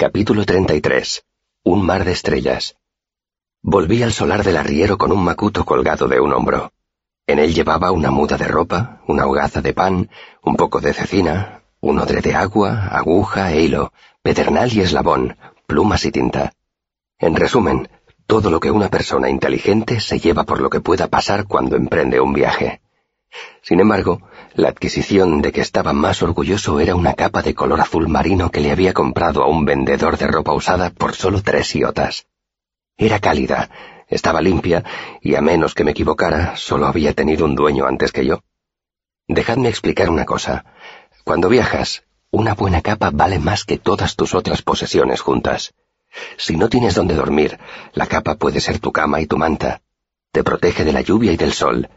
Capítulo 33. Un mar de estrellas. Volví al solar del arriero con un macuto colgado de un hombro. En él llevaba una muda de ropa, una hogaza de pan, un poco de cecina, un odre de agua, aguja e hilo, pedernal y eslabón, plumas y tinta. En resumen, todo lo que una persona inteligente se lleva por lo que pueda pasar cuando emprende un viaje. Sin embargo, la adquisición de que estaba más orgulloso era una capa de color azul marino que le había comprado a un vendedor de ropa usada por solo tres iotas. Era cálida, estaba limpia, y a menos que me equivocara, solo había tenido un dueño antes que yo. Dejadme explicar una cosa. Cuando viajas, una buena capa vale más que todas tus otras posesiones juntas. Si no tienes donde dormir, la capa puede ser tu cama y tu manta. Te protege de la lluvia y del sol,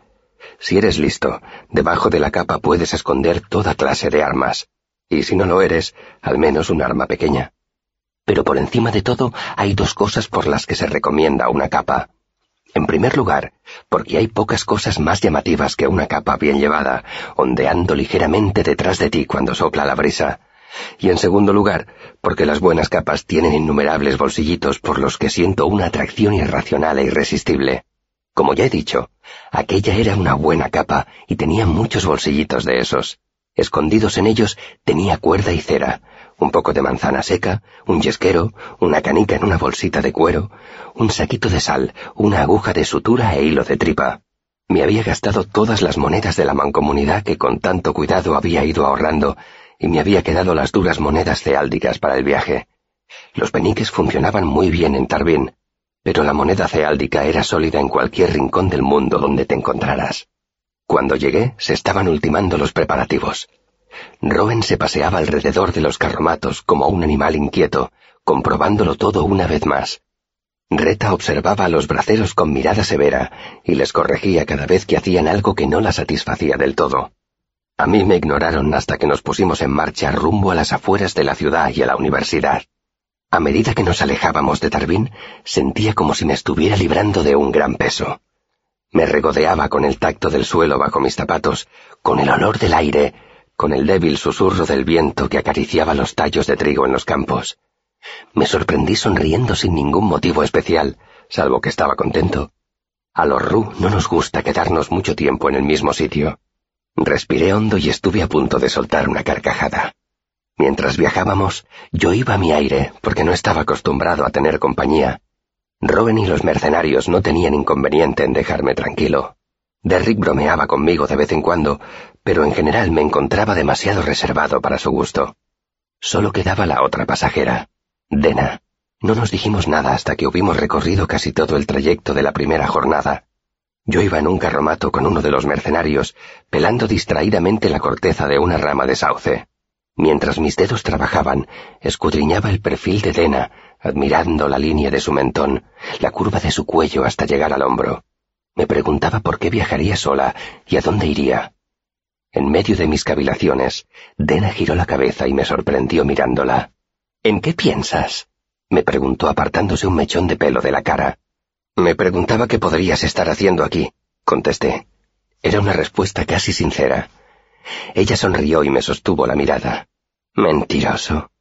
si eres listo, debajo de la capa puedes esconder toda clase de armas, y si no lo eres, al menos un arma pequeña. Pero por encima de todo hay dos cosas por las que se recomienda una capa. En primer lugar, porque hay pocas cosas más llamativas que una capa bien llevada, ondeando ligeramente detrás de ti cuando sopla la brisa. Y en segundo lugar, porque las buenas capas tienen innumerables bolsillitos por los que siento una atracción irracional e irresistible. Como ya he dicho, aquella era una buena capa y tenía muchos bolsillitos de esos. Escondidos en ellos tenía cuerda y cera, un poco de manzana seca, un yesquero, una canica en una bolsita de cuero, un saquito de sal, una aguja de sutura e hilo de tripa. Me había gastado todas las monedas de la mancomunidad que con tanto cuidado había ido ahorrando y me había quedado las duras monedas ceáldicas para el viaje. Los peniques funcionaban muy bien en Tarbín, pero la moneda ceáldica era sólida en cualquier rincón del mundo donde te encontraras. Cuando llegué, se estaban ultimando los preparativos. Rowen se paseaba alrededor de los carromatos como un animal inquieto, comprobándolo todo una vez más. Reta observaba a los braceros con mirada severa y les corregía cada vez que hacían algo que no la satisfacía del todo. A mí me ignoraron hasta que nos pusimos en marcha rumbo a las afueras de la ciudad y a la universidad. A medida que nos alejábamos de Tarbín, sentía como si me estuviera librando de un gran peso. Me regodeaba con el tacto del suelo bajo mis zapatos, con el olor del aire, con el débil susurro del viento que acariciaba los tallos de trigo en los campos. Me sorprendí sonriendo sin ningún motivo especial, salvo que estaba contento. A los Ru no nos gusta quedarnos mucho tiempo en el mismo sitio. Respiré hondo y estuve a punto de soltar una carcajada. Mientras viajábamos, yo iba a mi aire, porque no estaba acostumbrado a tener compañía. Robin y los mercenarios no tenían inconveniente en dejarme tranquilo. Derrick bromeaba conmigo de vez en cuando, pero en general me encontraba demasiado reservado para su gusto. Solo quedaba la otra pasajera, Dena. No nos dijimos nada hasta que hubimos recorrido casi todo el trayecto de la primera jornada. Yo iba en un carromato con uno de los mercenarios, pelando distraídamente la corteza de una rama de sauce. Mientras mis dedos trabajaban, escudriñaba el perfil de Dena, admirando la línea de su mentón, la curva de su cuello hasta llegar al hombro. Me preguntaba por qué viajaría sola y a dónde iría. En medio de mis cavilaciones, Dena giró la cabeza y me sorprendió mirándola. ¿En qué piensas? me preguntó apartándose un mechón de pelo de la cara. Me preguntaba qué podrías estar haciendo aquí, contesté. Era una respuesta casi sincera. Ella sonrió y me sostuvo la mirada. Mentiroso.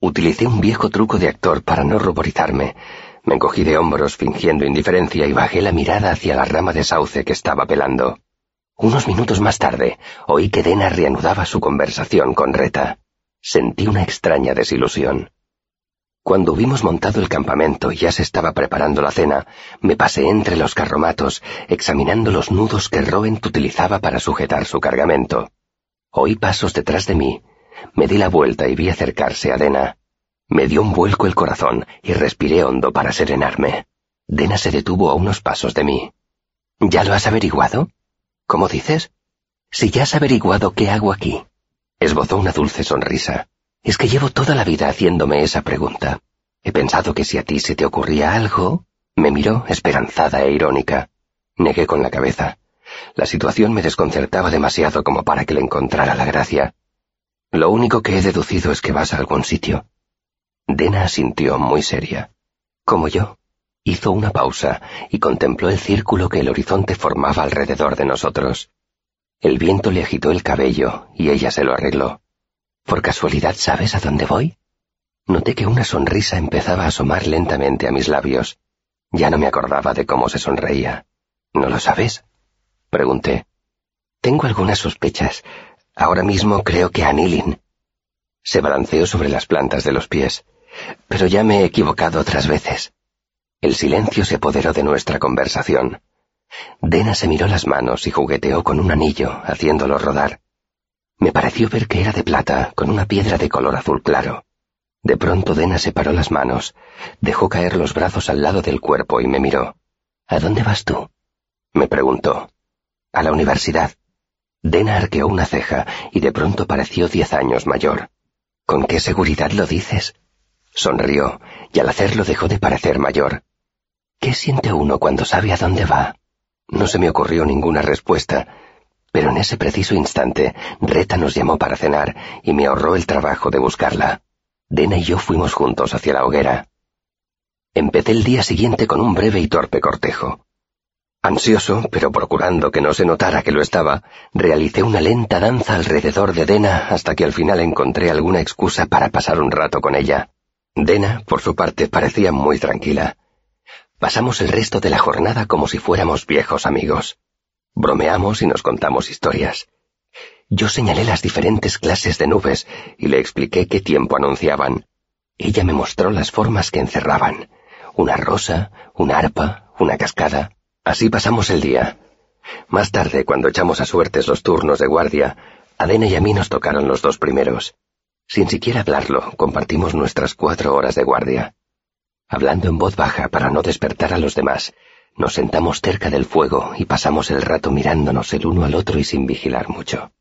Utilicé un viejo truco de actor para no ruborizarme. Me encogí de hombros fingiendo indiferencia y bajé la mirada hacia la rama de sauce que estaba pelando. Unos minutos más tarde, oí que Dena reanudaba su conversación con Reta. Sentí una extraña desilusión. Cuando hubimos montado el campamento y ya se estaba preparando la cena, me pasé entre los carromatos, examinando los nudos que Rowent utilizaba para sujetar su cargamento. Oí pasos detrás de mí. Me di la vuelta y vi acercarse a Dena. Me dio un vuelco el corazón y respiré hondo para serenarme. Dena se detuvo a unos pasos de mí. ¿Ya lo has averiguado? ¿Cómo dices? Si ya has averiguado qué hago aquí. Esbozó una dulce sonrisa. Es que llevo toda la vida haciéndome esa pregunta. He pensado que si a ti se te ocurría algo... Me miró, esperanzada e irónica. Negué con la cabeza. La situación me desconcertaba demasiado como para que le encontrara la gracia. Lo único que he deducido es que vas a algún sitio. Dena asintió muy seria. Como yo. Hizo una pausa y contempló el círculo que el horizonte formaba alrededor de nosotros. El viento le agitó el cabello y ella se lo arregló. ¿Por casualidad sabes a dónde voy? Noté que una sonrisa empezaba a asomar lentamente a mis labios. Ya no me acordaba de cómo se sonreía. ¿No lo sabes? Pregunté. Tengo algunas sospechas. Ahora mismo creo que Anilin. Se balanceó sobre las plantas de los pies. Pero ya me he equivocado otras veces. El silencio se apoderó de nuestra conversación. Dena se miró las manos y jugueteó con un anillo, haciéndolo rodar. Me pareció ver que era de plata, con una piedra de color azul claro. De pronto Dena separó las manos, dejó caer los brazos al lado del cuerpo y me miró. ¿A dónde vas tú? me preguntó. A la universidad. Dena arqueó una ceja y de pronto pareció diez años mayor. ¿Con qué seguridad lo dices? Sonrió, y al hacerlo dejó de parecer mayor. ¿Qué siente uno cuando sabe a dónde va? No se me ocurrió ninguna respuesta, pero en ese preciso instante Reta nos llamó para cenar y me ahorró el trabajo de buscarla. Dena y yo fuimos juntos hacia la hoguera. Empecé el día siguiente con un breve y torpe cortejo. Ansioso, pero procurando que no se notara que lo estaba, realicé una lenta danza alrededor de Dena hasta que al final encontré alguna excusa para pasar un rato con ella. Dena, por su parte, parecía muy tranquila. Pasamos el resto de la jornada como si fuéramos viejos amigos. Bromeamos y nos contamos historias. Yo señalé las diferentes clases de nubes y le expliqué qué tiempo anunciaban. Ella me mostró las formas que encerraban. Una rosa, una arpa, una cascada. Así pasamos el día. Más tarde, cuando echamos a suertes los turnos de guardia, Adena y a mí nos tocaron los dos primeros. Sin siquiera hablarlo, compartimos nuestras cuatro horas de guardia. Hablando en voz baja para no despertar a los demás, nos sentamos cerca del fuego y pasamos el rato mirándonos el uno al otro y sin vigilar mucho.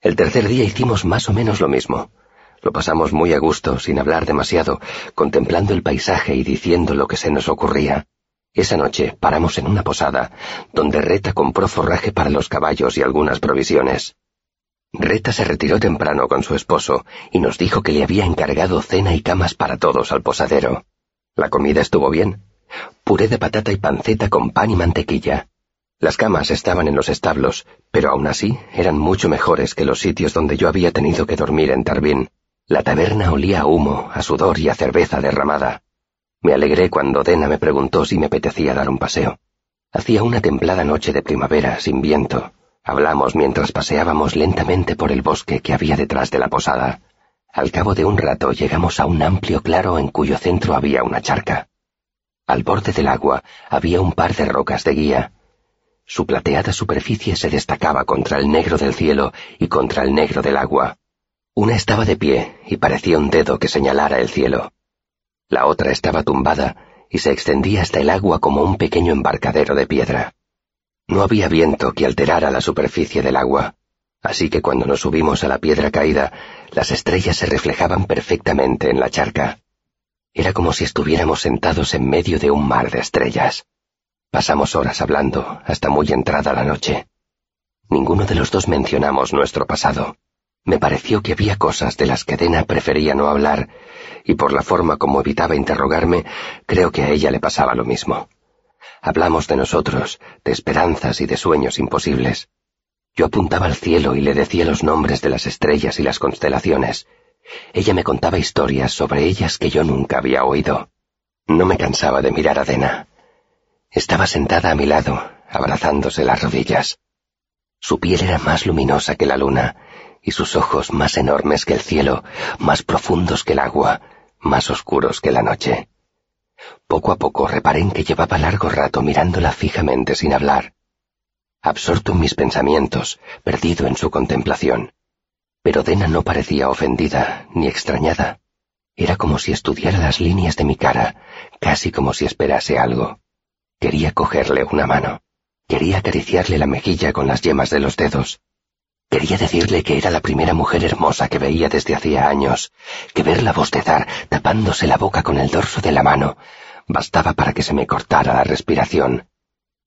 El tercer día hicimos más o menos lo mismo. Lo pasamos muy a gusto, sin hablar demasiado, contemplando el paisaje y diciendo lo que se nos ocurría. Esa noche paramos en una posada, donde Reta compró forraje para los caballos y algunas provisiones. Reta se retiró temprano con su esposo y nos dijo que le había encargado cena y camas para todos al posadero. La comida estuvo bien. Puré de patata y panceta con pan y mantequilla. Las camas estaban en los establos, pero aún así eran mucho mejores que los sitios donde yo había tenido que dormir en Tarbín. La taberna olía a humo, a sudor y a cerveza derramada. Me alegré cuando Dena me preguntó si me apetecía dar un paseo. Hacía una templada noche de primavera, sin viento. Hablamos mientras paseábamos lentamente por el bosque que había detrás de la posada. Al cabo de un rato llegamos a un amplio claro en cuyo centro había una charca. Al borde del agua había un par de rocas de guía. Su plateada superficie se destacaba contra el negro del cielo y contra el negro del agua. Una estaba de pie y parecía un dedo que señalara el cielo. La otra estaba tumbada y se extendía hasta el agua como un pequeño embarcadero de piedra. No había viento que alterara la superficie del agua así que cuando nos subimos a la piedra caída, las estrellas se reflejaban perfectamente en la charca. Era como si estuviéramos sentados en medio de un mar de estrellas. Pasamos horas hablando, hasta muy entrada la noche. Ninguno de los dos mencionamos nuestro pasado. Me pareció que había cosas de las que Dena prefería no hablar, y por la forma como evitaba interrogarme, creo que a ella le pasaba lo mismo. Hablamos de nosotros, de esperanzas y de sueños imposibles. Yo apuntaba al cielo y le decía los nombres de las estrellas y las constelaciones. Ella me contaba historias sobre ellas que yo nunca había oído. No me cansaba de mirar a Dena. Estaba sentada a mi lado, abrazándose las rodillas. Su piel era más luminosa que la luna, y sus ojos más enormes que el cielo, más profundos que el agua, más oscuros que la noche. Poco a poco reparé en que llevaba largo rato mirándola fijamente sin hablar absorto en mis pensamientos, perdido en su contemplación. Pero Dena no parecía ofendida ni extrañada. Era como si estudiara las líneas de mi cara, casi como si esperase algo. Quería cogerle una mano. Quería acariciarle la mejilla con las yemas de los dedos. Quería decirle que era la primera mujer hermosa que veía desde hacía años, que verla bostezar, tapándose la boca con el dorso de la mano, bastaba para que se me cortara la respiración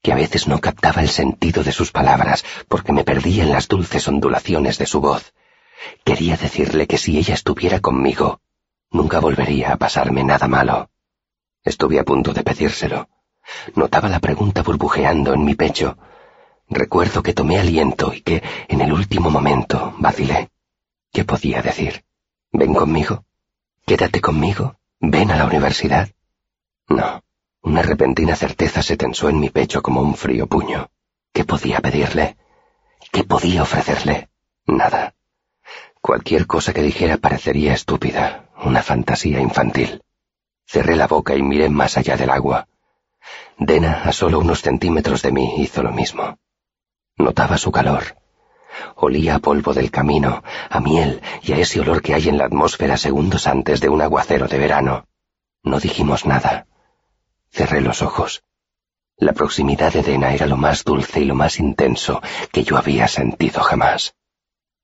que a veces no captaba el sentido de sus palabras porque me perdía en las dulces ondulaciones de su voz. Quería decirle que si ella estuviera conmigo, nunca volvería a pasarme nada malo. Estuve a punto de pedírselo. Notaba la pregunta burbujeando en mi pecho. Recuerdo que tomé aliento y que, en el último momento, vacilé. ¿Qué podía decir? ¿Ven conmigo? Quédate conmigo. Ven a la universidad. No. Una repentina certeza se tensó en mi pecho como un frío puño. ¿Qué podía pedirle? ¿Qué podía ofrecerle? Nada. Cualquier cosa que dijera parecería estúpida, una fantasía infantil. Cerré la boca y miré más allá del agua. Dena, a solo unos centímetros de mí, hizo lo mismo. Notaba su calor. Olía a polvo del camino, a miel y a ese olor que hay en la atmósfera segundos antes de un aguacero de verano. No dijimos nada. Cerré los ojos. La proximidad de Dena era lo más dulce y lo más intenso que yo había sentido jamás.